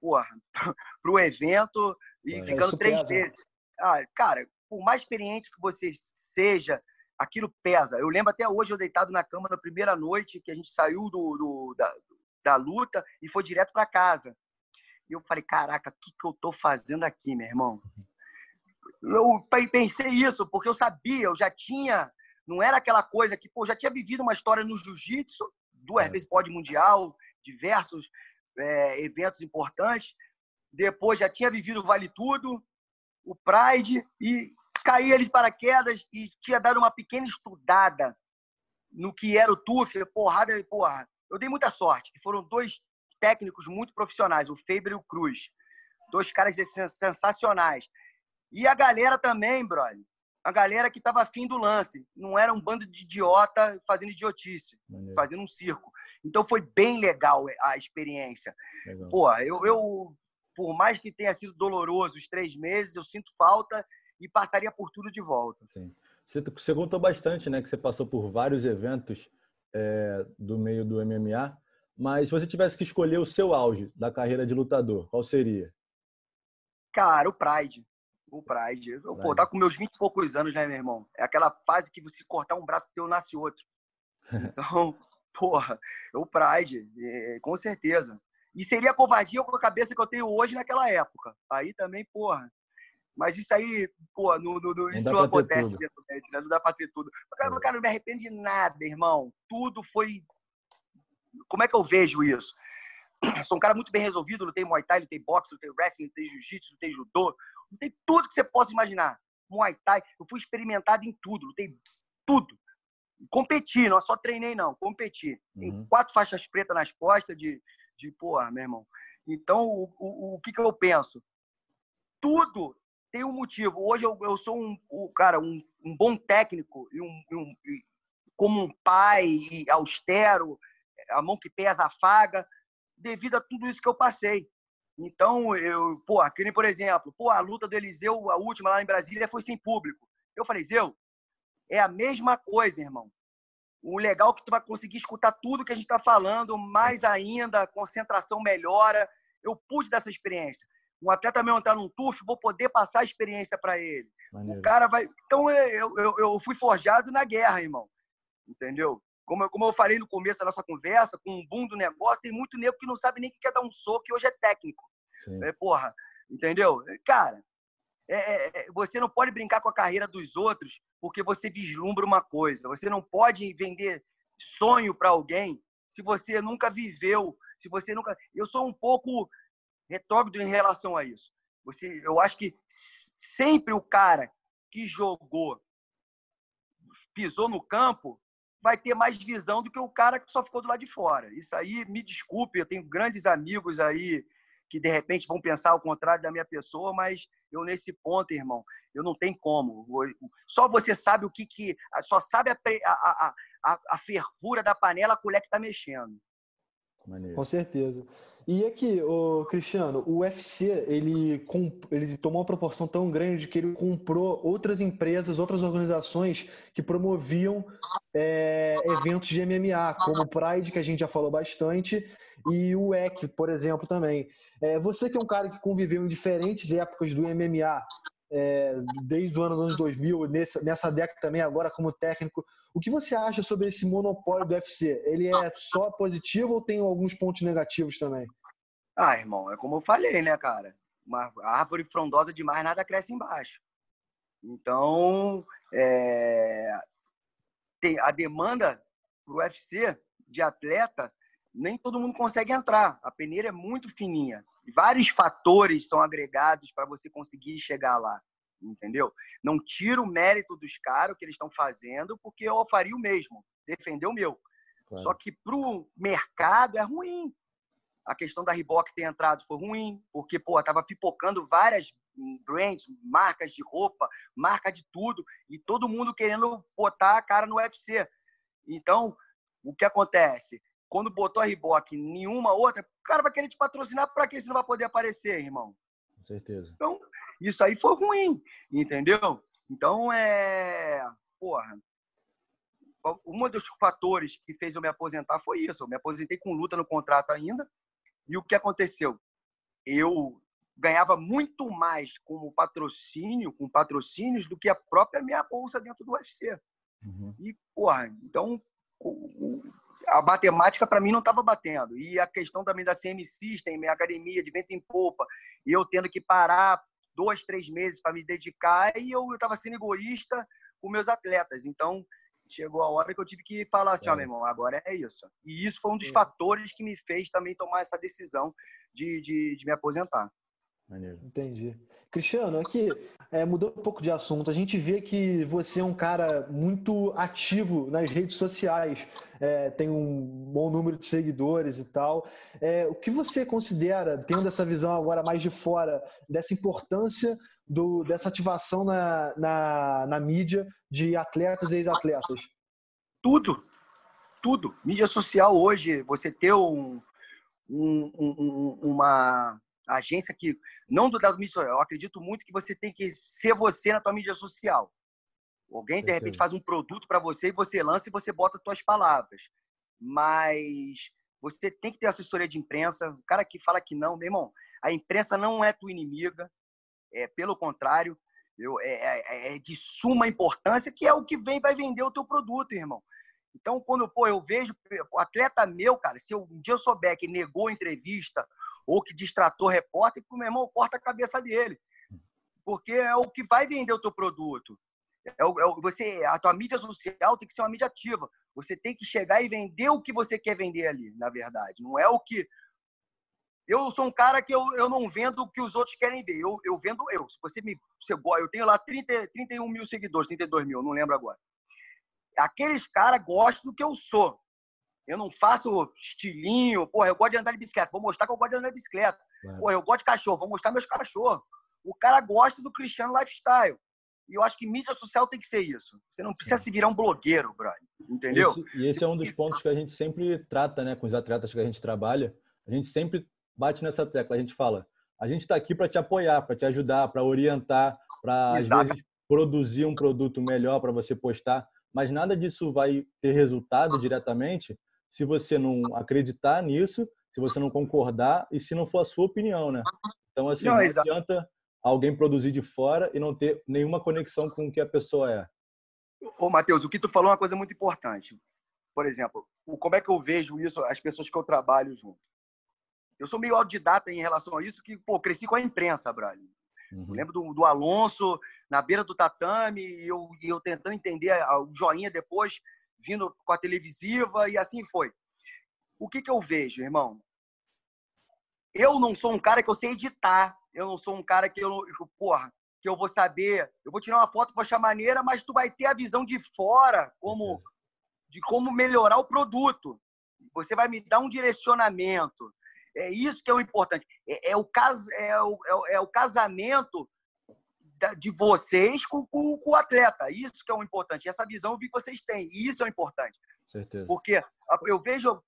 porra, pro evento e é, ficando três pesa. vezes. Ah, cara, por mais experiente que você seja, aquilo pesa. Eu lembro até hoje, eu deitado na cama na primeira noite, que a gente saiu do, do da, da luta e foi direto para casa. E eu falei, caraca, o que, que eu tô fazendo aqui, meu irmão? Eu pensei isso, porque eu sabia, eu já tinha, não era aquela coisa que, pô, já tinha vivido uma história no jiu-jitsu, duas é. vezes pode mundial, diversos é, eventos importantes. Depois já tinha vivido o Vale Tudo, o Pride, e caí ali de paraquedas e tinha dado uma pequena estudada no que era o TUF, porrada, porra. Eu dei muita sorte, que foram dois técnicos muito profissionais, o Faber e o Cruz. Dois caras sensacionais. E a galera também, brother. A galera que estava afim do lance. Não era um bando de idiota fazendo idiotice, Maneiro. fazendo um circo. Então foi bem legal a experiência. Legal. Pô, eu, eu, por mais que tenha sido doloroso os três meses, eu sinto falta e passaria por tudo de volta. Sim. Você, você contou bastante, né? Que você passou por vários eventos é, do meio do MMA. Mas se você tivesse que escolher o seu auge da carreira de lutador, qual seria? Cara, o Pride. O Pride. Eu, Pride. Pô, tá com meus 20 e poucos anos, né, meu irmão? É aquela fase que você cortar um braço teu nasce outro. Então, porra, o Pride, é, com certeza. E seria covardia com a cabeça que eu tenho hoje naquela época. Aí também, porra. Mas isso aí, pô, no, no, no, isso não acontece né? Não dá pra ter tudo. Cara, é. cara, não me arrependo de nada, irmão. Tudo foi. Como é que eu vejo isso? Sou um cara muito bem resolvido, não tem Muay Thai, não tem boxe, não tem wrestling, não tem jiu-jitsu, não tem judô, não tem tudo que você possa imaginar. Muay Thai, eu fui experimentado em tudo, tem tudo competi, não só treinei, não, competi. Tem uhum. quatro faixas pretas nas costas de, de porra, meu irmão. Então, o, o, o que, que eu penso? Tudo tem um motivo. Hoje eu, eu sou um, um cara, um, um, bom técnico e um, um, como um pai e austero, a mão que pesa afaga, devido a tudo isso que eu passei. Então, eu, pô, aquele, por exemplo, pô, a luta do Eliseu, a última lá em Brasília, foi sem público. Eu falei, Zeu, é a mesma coisa, irmão. O legal é que tu vai conseguir escutar tudo que a gente está falando, mais ainda, a concentração melhora. Eu pude dessa experiência. Um atleta meu entrar num TUF, vou poder passar a experiência para ele. Maneiro. O cara vai. Então, eu, eu, eu fui forjado na guerra, irmão. Entendeu? Como eu, como eu falei no começo da nossa conversa, com o boom do negócio, tem muito nego que não sabe nem o que quer dar um soco e hoje é técnico. É, porra, entendeu? Cara, é, é, é, você não pode brincar com a carreira dos outros porque você vislumbra uma coisa. Você não pode vender sonho para alguém se você nunca viveu, se você nunca. Eu sou um pouco retrógrado em relação a isso. Você, eu acho que sempre o cara que jogou, pisou no campo, vai ter mais visão do que o cara que só ficou do lado de fora. Isso aí, me desculpe, eu tenho grandes amigos aí que de repente vão pensar o contrário da minha pessoa, mas eu nesse ponto, irmão, eu não tenho como. Só você sabe o que que, só sabe a, a, a, a fervura da panela, a colher que tá mexendo. Com certeza. E aqui, o Cristiano, o UFC ele, ele tomou uma proporção tão grande que ele comprou outras empresas, outras organizações que promoviam é, eventos de MMA, como o Pride, que a gente já falou bastante, e o EC, por exemplo, também. É, você que é um cara que conviveu em diferentes épocas do MMA, é, desde os anos, anos 2000, nessa, nessa década também, agora como técnico. O que você acha sobre esse monopólio do UFC? Ele é só positivo ou tem alguns pontos negativos também? Ah, irmão, é como eu falei, né, cara? Uma árvore frondosa demais, nada cresce embaixo. Então, é... tem a demanda para o UFC de atleta, nem todo mundo consegue entrar. A peneira é muito fininha vários fatores são agregados para você conseguir chegar lá, entendeu? Não tiro o mérito dos caras, que eles estão fazendo, porque eu faria o mesmo, defender o meu. Claro. Só que para o mercado é ruim. A questão da Reebok ter entrado foi ruim, porque, pô, tava pipocando várias brands, marcas de roupa, marca de tudo, e todo mundo querendo botar a cara no UFC. Então, o que acontece? Quando botou a Reebok nenhuma outra, o cara vai querer te patrocinar para que você não vai poder aparecer, irmão? Com certeza. Então, isso aí foi ruim, entendeu? Então, é. Porra. Um dos fatores que fez eu me aposentar foi isso. Eu me aposentei com luta no contrato ainda. E o que aconteceu? Eu ganhava muito mais com o patrocínio, com patrocínios, do que a própria minha bolsa dentro do UFC. Uhum. E, porra, então a matemática para mim não estava batendo. E a questão também da CM System, minha academia de vento em popa, e eu tendo que parar dois, três meses para me dedicar, e eu estava sendo egoísta com meus atletas. Então, chegou a hora que eu tive que falar assim, ó, oh, meu irmão, agora é isso. E isso foi um dos fatores que me fez também tomar essa decisão de, de, de me aposentar. Maneiro. Entendi. Cristiano, aqui, é, mudou um pouco de assunto. A gente vê que você é um cara muito ativo nas redes sociais, é, tem um bom número de seguidores e tal. É, o que você considera, tendo essa visão agora mais de fora, dessa importância do, dessa ativação na, na, na mídia de atletas e ex-atletas? Tudo, tudo. Mídia social hoje, você ter um, um, um, uma agência que não do da mídia social. Eu acredito muito que você tem que ser você na tua mídia social. Alguém de repente faz um produto para você e você lança e você bota as suas palavras. Mas você tem que ter assessoria de imprensa. O cara que fala que não, meu irmão, a imprensa não é tua inimiga. É pelo contrário, eu, é, é, é de suma importância que é o que vem vai vender o teu produto, irmão. Então, quando pô, eu vejo o atleta meu, cara, se eu, um dia eu souber que negou a entrevista ou que distratou repórter, meu irmão, corta a cabeça dele. Porque é o que vai vender o teu produto. É o, é o, você, a tua mídia social tem que ser uma mídia ativa. Você tem que chegar e vender o que você quer vender ali, na verdade. Não é o que. Eu sou um cara que eu, eu não vendo o que os outros querem ver. Eu, eu vendo eu. Se você me. Você, eu tenho lá 30, 31 mil seguidores, 32 mil, não lembro agora. Aqueles caras gostam do que eu sou. Eu não faço estilinho, porra, eu gosto de andar de bicicleta, vou mostrar que eu gosto de andar de bicicleta. Claro. Porra, eu gosto de cachorro, vou mostrar meus cachorros. O cara gosta do Cristiano Lifestyle. E eu acho que mídia social tem que ser isso. Você não precisa se virar um blogueiro, brother. Entendeu? Esse, e esse é um dos pontos que a gente sempre trata, né, com os atletas que a gente trabalha. A gente sempre bate nessa tecla. A gente fala: a gente está aqui para te apoiar, para te ajudar, para orientar, para às vezes produzir um produto melhor para você postar. Mas nada disso vai ter resultado diretamente se você não acreditar nisso, se você não concordar e se não for a sua opinião, né? Então, assim, não, não adianta alguém produzir de fora e não ter nenhuma conexão com o que a pessoa é. Ô, Matheus, o que tu falou é uma coisa muito importante. Por exemplo, como é que eu vejo isso, as pessoas que eu trabalho junto? Eu sou meio autodidata em relação a isso, que, pô, cresci com a imprensa, Brian. Uhum. lembro do, do, Alonso na beira do tatame e eu, e eu tentando entender o joinha depois, vindo com a televisiva e assim foi. O que, que eu vejo, irmão? Eu não sou um cara que eu sei editar. Eu não sou um cara que eu, porra, que eu vou saber. Eu vou tirar uma foto para achar maneira, mas tu vai ter a visão de fora como de como melhorar o produto. Você vai me dar um direcionamento. É isso que é o importante. É, é o, cas, é, o, é, o, é o casamento de vocês com, com, com, o atleta. Isso que é o importante. Essa visão que vocês têm. Isso é o importante. Certeza. Porque eu vejo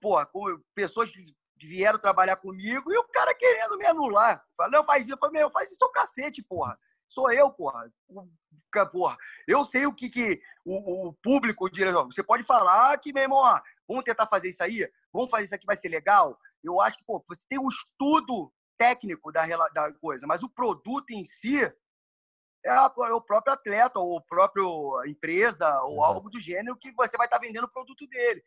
porra, pessoas que vieram trabalhar comigo e o cara querendo me anular. Fala, não, faz isso. Eu falei, meu, faz isso, seu cacete, porra. Sou eu, porra. porra. Eu sei o que, que o, o público, diretor. Você pode falar que, meu irmão, ó, vamos tentar fazer isso aí, vamos fazer isso aqui, vai ser legal. Eu acho que, pô, você tem um estudo técnico da, da coisa, mas o produto em si é, a, é o próprio atleta, ou a própria empresa, ou algo do gênero que você vai estar vendendo o produto dele.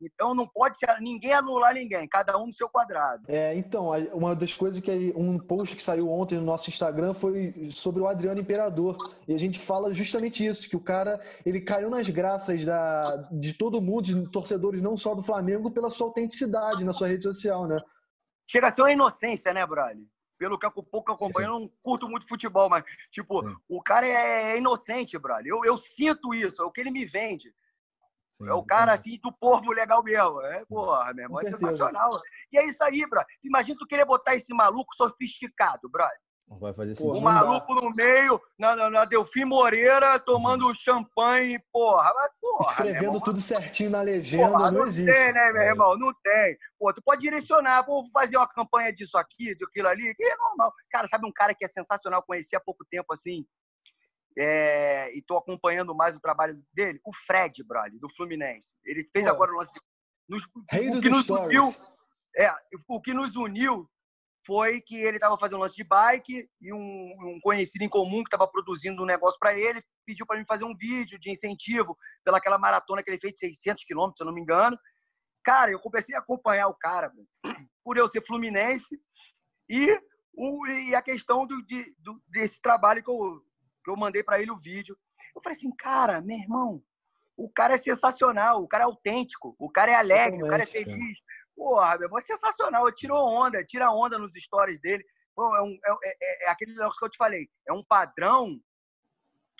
Então não pode ser ninguém anular ninguém, cada um no seu quadrado. É, então, uma das coisas que um post que saiu ontem no nosso Instagram foi sobre o Adriano Imperador. E a gente fala justamente isso, que o cara, ele caiu nas graças da, de todo mundo, de torcedores não só do Flamengo, pela sua autenticidade na sua rede social, né? Chega a ser uma inocência, né, brother? Pelo que eu pouco acompanho, eu não curto muito futebol, mas, tipo, Sim. o cara é inocente, brother. Eu, eu sinto isso, é o que ele me vende. Sim, é o cara, assim, do povo legal mesmo. É, porra, meu irmão, é sensacional. E é isso aí, bro. Imagina tu querer botar esse maluco sofisticado, brother. Não vai fazer sentido. O maluco no meio, na, na, na Delfim Moreira, tomando uhum. champanhe, porra. Mas, porra Escrevendo tudo certinho na legenda, porra, não, não existe. Não tem, né, meu é. irmão? Não tem. Pô, tu pode direcionar, vou fazer uma campanha disso aqui, de aquilo ali, que é normal. Cara, sabe um cara que é sensacional, conheci há pouco tempo, assim, é, e estou acompanhando mais o trabalho dele, o Fred, brother, do Fluminense. Ele fez Pô. agora o lance de. Nos, Rei o que nos uniu, é, o que nos uniu foi que ele estava fazendo um lance de bike e um, um conhecido em comum que estava produzindo um negócio para ele pediu para mim fazer um vídeo de incentivo pelaquela maratona que ele fez de 600 quilômetros, se eu não me engano. Cara, eu comecei a acompanhar o cara por eu ser fluminense e, o, e a questão do, de, do, desse trabalho que eu, que eu mandei para ele o vídeo. Eu falei assim, cara, meu irmão, o cara é sensacional, o cara é autêntico, o cara é alegre, o cara é feliz. Porra, meu irmão, é sensacional. Ele tirou onda, tira onda nos stories dele. Pô, é, um, é, é, é, aquele negócio que eu te falei. É um padrão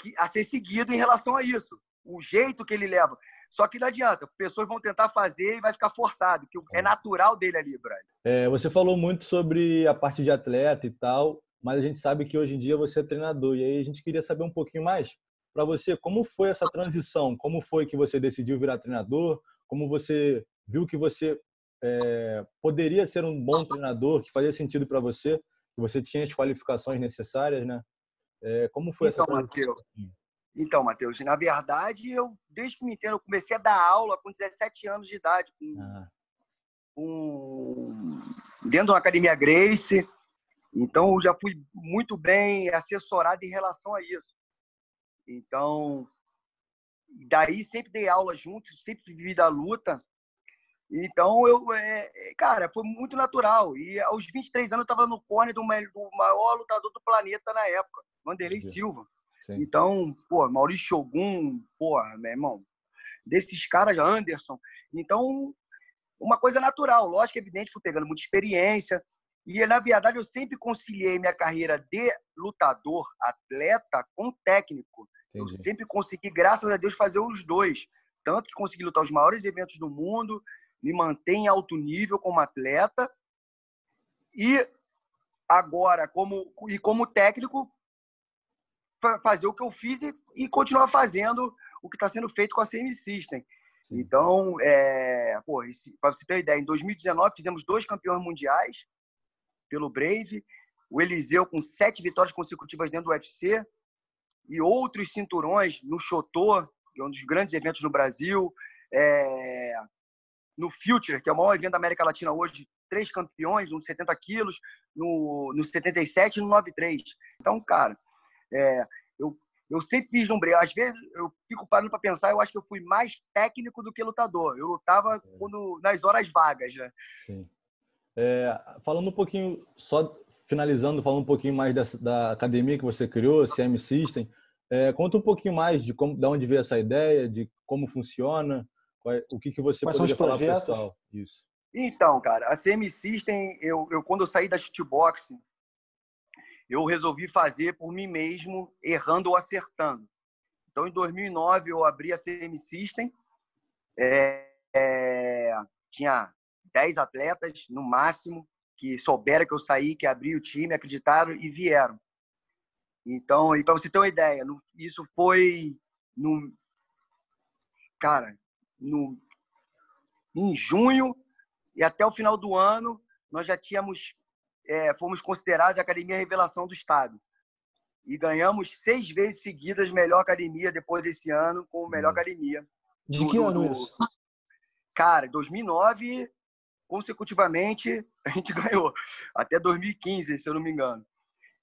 que, a ser seguido em relação a isso. O jeito que ele leva. Só que não adianta, pessoas vão tentar fazer e vai ficar forçado, que é natural dele ali, brother. É, você falou muito sobre a parte de atleta e tal mas a gente sabe que hoje em dia você é treinador. E aí a gente queria saber um pouquinho mais para você como foi essa transição, como foi que você decidiu virar treinador, como você viu que você é, poderia ser um bom treinador, que fazia sentido para você, que você tinha as qualificações necessárias, né? É, como foi então, essa? Mateus, então, Matheus, na verdade, eu desde que me entendo, eu comecei a dar aula com 17 anos de idade, com, ah. com, dentro da academia Grace. Então, eu já fui muito bem assessorado em relação a isso. Então, daí sempre dei aula junto, sempre vivi da luta. Então, eu, é, é cara, foi muito natural. E aos 23 anos eu estava no corner do, do, maior lutador do planeta na época, Vanderlei Sim. Silva. Sim. Então, pô, Maurício Shogun, pô, meu irmão, desses caras, Anderson. Então, uma coisa natural, lógico, evidente, fui pegando muita experiência, e, na verdade, eu sempre conciliei minha carreira de lutador, atleta, com técnico. Entendi. Eu sempre consegui, graças a Deus, fazer os dois. Tanto que consegui lutar os maiores eventos do mundo, me manter em alto nível como atleta. E agora, como, e como técnico, fazer o que eu fiz e, e continuar fazendo o que está sendo feito com a CM System. Então, é, para você ter uma ideia, em 2019 fizemos dois campeões mundiais, pelo Brave, o Eliseu com sete vitórias consecutivas dentro do UFC e outros cinturões no Chotô, que é um dos grandes eventos no Brasil, é... no Future, que é o maior evento da América Latina hoje, três campeões, um de 70 quilos, no, no 77 e no 93. Então, cara, é... eu, eu sempre Brave. Às vezes eu fico parando para pensar, eu acho que eu fui mais técnico do que lutador. Eu lutava é. quando, nas horas vagas, né? Sim. É, falando um pouquinho, só finalizando, falando um pouquinho mais dessa, da academia que você criou, CM System, é, conta um pouquinho mais de como, de onde veio essa ideia, de como funciona, o que, que você Quais poderia falar pessoal. Isso. Então, cara, a CM System, eu, eu quando eu saí da shootbox, eu resolvi fazer por mim mesmo, errando ou acertando. Então, em 2009, eu abri a CM System, é, é, tinha 10 atletas no máximo, que souberam que eu saí, que abri o time, acreditaram e vieram. Então, e para você ter uma ideia, isso foi no cara, no em junho e até o final do ano nós já tínhamos é, fomos considerados a academia revelação do estado e ganhamos seis vezes seguidas melhor academia depois desse ano com melhor hum. academia. De do, que ano do... isso? Cara, 2009 consecutivamente a gente ganhou até 2015, se eu não me engano.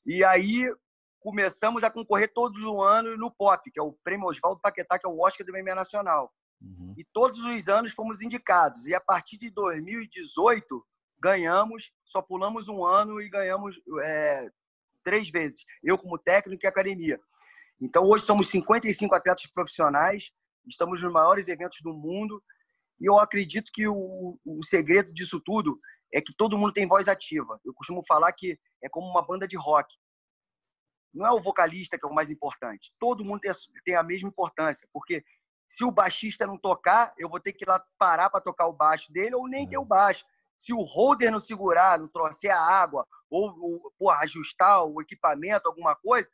E aí começamos a concorrer todos os anos no POP, que é o Prêmio Oswaldo Paquetá, que é o Oscar do MMA Nacional. Uhum. E todos os anos fomos indicados. E a partir de 2018, ganhamos, só pulamos um ano e ganhamos é, três vezes. Eu como técnico e academia. Então, hoje somos 55 atletas profissionais, estamos nos maiores eventos do mundo. E eu acredito que o, o segredo disso tudo é que todo mundo tem voz ativa. Eu costumo falar que é como uma banda de rock não é o vocalista que é o mais importante. Todo mundo tem a mesma importância, porque se o baixista não tocar, eu vou ter que ir lá parar para tocar o baixo dele ou nem ter o baixo. Se o holder não segurar, não trouxer a água ou, ou porra, ajustar o equipamento, alguma coisa,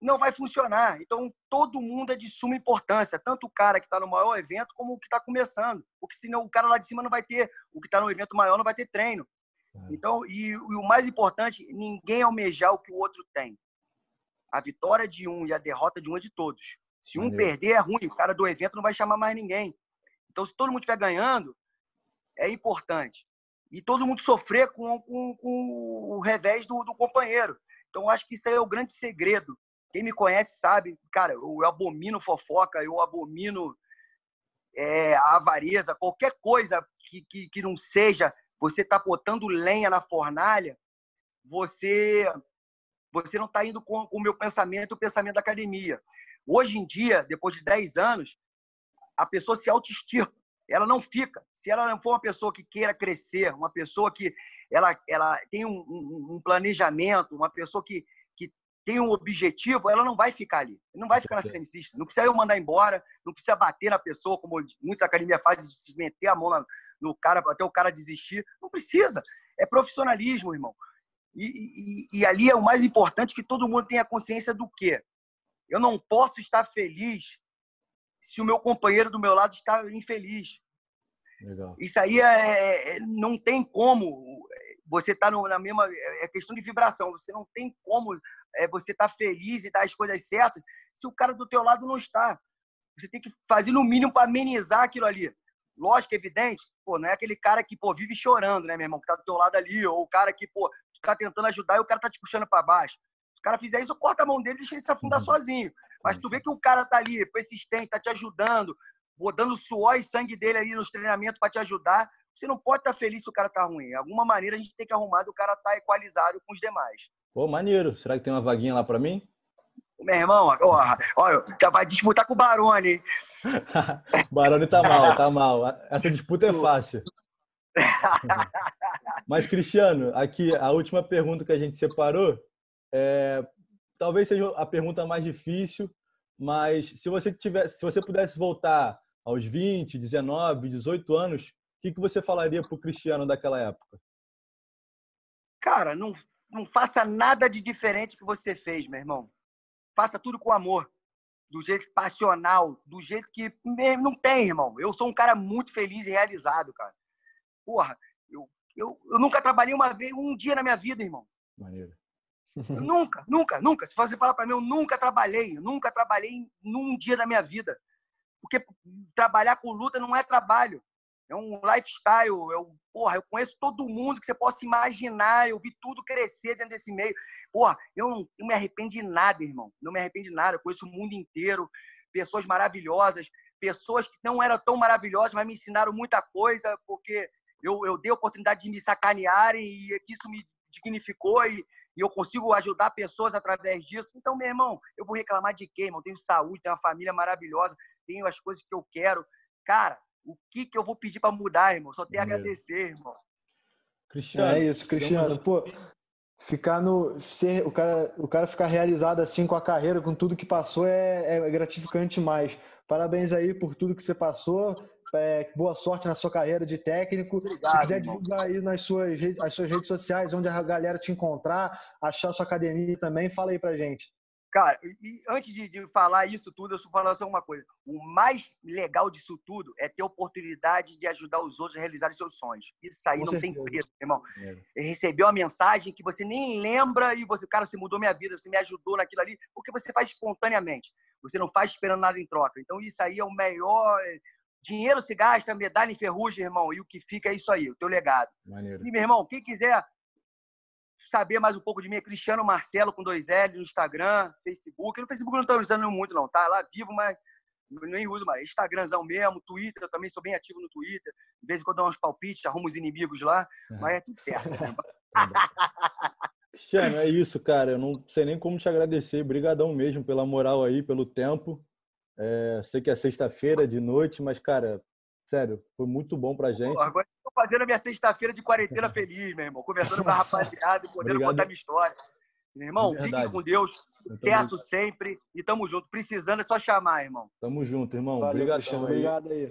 não vai funcionar. Então, todo mundo é de suma importância, tanto o cara que está no maior evento como o que está começando. Porque senão o cara lá de cima não vai ter, o que está no evento maior não vai ter treino. É. Então, e, e, o mais importante, ninguém almejar o que o outro tem a vitória de um e a derrota de um é de todos. Se um Valeu. perder, é ruim. O cara do evento não vai chamar mais ninguém. Então, se todo mundo estiver ganhando, é importante. E todo mundo sofrer com, com, com o revés do, do companheiro. Então, acho que isso aí é o grande segredo. Quem me conhece sabe, cara, eu abomino fofoca, eu abomino é, a avareza, qualquer coisa que, que, que não seja você tá botando lenha na fornalha, você você não está indo com, com o meu pensamento, o pensamento da academia. Hoje em dia, depois de 10 anos, a pessoa se autoestima. Ela não fica. Se ela não for uma pessoa que queira crescer, uma pessoa que ela, ela tem um, um, um planejamento, uma pessoa que, que tem um objetivo, ela não vai ficar ali. Não vai ficar na ceramicista. Não precisa eu mandar embora, não precisa bater na pessoa, como muitas academias fazem, de se meter a mão no cara até o cara desistir. Não precisa. É profissionalismo, irmão. E, e, e, ali é o mais importante que todo mundo tenha consciência do quê? Eu não posso estar feliz se o meu companheiro do meu lado está infeliz. Legal. Isso aí é, é, é não tem como você estar tá na mesma é questão de vibração. Você não tem como é, você estar tá feliz e dar as coisas certas se o cara do teu lado não está. Você tem que fazer no mínimo para amenizar aquilo ali. Lógico, evidente, pô, não é aquele cara que pô, vive chorando, né, meu irmão, que tá do teu lado ali, ou o cara que, pô, tu tá tentando ajudar e o cara tá te puxando para baixo. O cara fizer isso, corta a mão dele e deixa ele se afundar uhum. sozinho. Mas tu vê que o cara tá ali, persistente, tá te ajudando, dando suor e sangue dele ali nos treinamentos para te ajudar. Você não pode estar tá feliz se o cara tá ruim. De alguma maneira a gente tem que arrumar do cara tá equalizado com os demais. Pô, maneiro. Será que tem uma vaguinha lá para mim? Meu irmão, olha, olha, vai disputar com o Barone. Barone tá mal, tá mal. Essa disputa é fácil. Mas, Cristiano, aqui a última pergunta que a gente separou é, talvez seja a pergunta mais difícil, mas se você tivesse, se você pudesse voltar aos 20, 19, 18 anos, o que, que você falaria para o Cristiano daquela época? Cara, não, não faça nada de diferente que você fez, meu irmão. Faça tudo com amor, do jeito passional, do jeito que não tem, irmão. Eu sou um cara muito feliz e realizado, cara. Porra, eu, eu, eu nunca trabalhei uma vez, um dia na minha vida, irmão. Maneiro. nunca, nunca, nunca. Se você falar para mim, eu nunca trabalhei, eu nunca trabalhei num dia da minha vida. Porque trabalhar com luta não é trabalho. É um lifestyle. Eu, porra, eu conheço todo mundo que você possa imaginar. Eu vi tudo crescer dentro desse meio. Porra, eu não eu me arrependo de nada, irmão. Não me arrependo de nada. Eu conheço o mundo inteiro. Pessoas maravilhosas. Pessoas que não eram tão maravilhosas, mas me ensinaram muita coisa. Porque eu, eu dei a oportunidade de me sacanearem e isso me dignificou e, e eu consigo ajudar pessoas através disso. Então, meu irmão, eu vou reclamar de quê, irmão? Tenho saúde, tenho uma família maravilhosa, tenho as coisas que eu quero. Cara, o que, que eu vou pedir para mudar, irmão? Só tenho a agradecer, irmão. Cristiano. É isso, Cristiano. Pô, ficar no. Ser, o, cara, o cara ficar realizado assim com a carreira, com tudo que passou, é, é gratificante demais. Parabéns aí por tudo que você passou. É, boa sorte na sua carreira de técnico. Obrigado, Se quiser irmão. divulgar aí nas suas, as suas redes sociais, onde a galera te encontrar, achar sua academia também, fala aí pra gente. Cara, e antes de, de, falar isso tudo, eu só falar só uma coisa. O mais legal disso tudo é ter a oportunidade de ajudar os outros a realizar seus sonhos. Isso aí Com não certeza. tem preço, irmão. É. Recebeu uma mensagem que você nem lembra e você, cara, você mudou minha vida, você me ajudou naquilo ali, porque você faz espontaneamente. Você não faz esperando nada em troca. Então, isso aí é o melhor. Dinheiro se gasta, medalha em ferrugem, irmão, e o que fica é isso aí, o teu legado. Maneiro. E, meu irmão, quem quiser saber mais um pouco de mim, é Cristiano Marcelo com dois L no Instagram, Facebook. No Facebook eu não estou usando muito, não, tá? Lá vivo, mas nem uso mais. Instagramzão mesmo, Twitter, eu também sou bem ativo no Twitter. De vez em quando eu dou uns palpites, arrumo os inimigos lá, é. mas é tudo certo. Né? Cristiano, é isso, cara. Eu não sei nem como te agradecer. Brigadão mesmo pela moral aí, pelo tempo. É, sei que é sexta-feira de noite, mas, cara, sério, foi muito bom pra gente. Pô, agora estou fazendo a minha sexta-feira de quarentena feliz, meu irmão. Conversando com a rapaziada e podendo Obrigado. contar minha história. Meu irmão, é fique com Deus. Sucesso sempre. E tamo junto. Precisando é só chamar, irmão. Tamo junto, irmão. Valeu, Obrigado, Obrigado aí.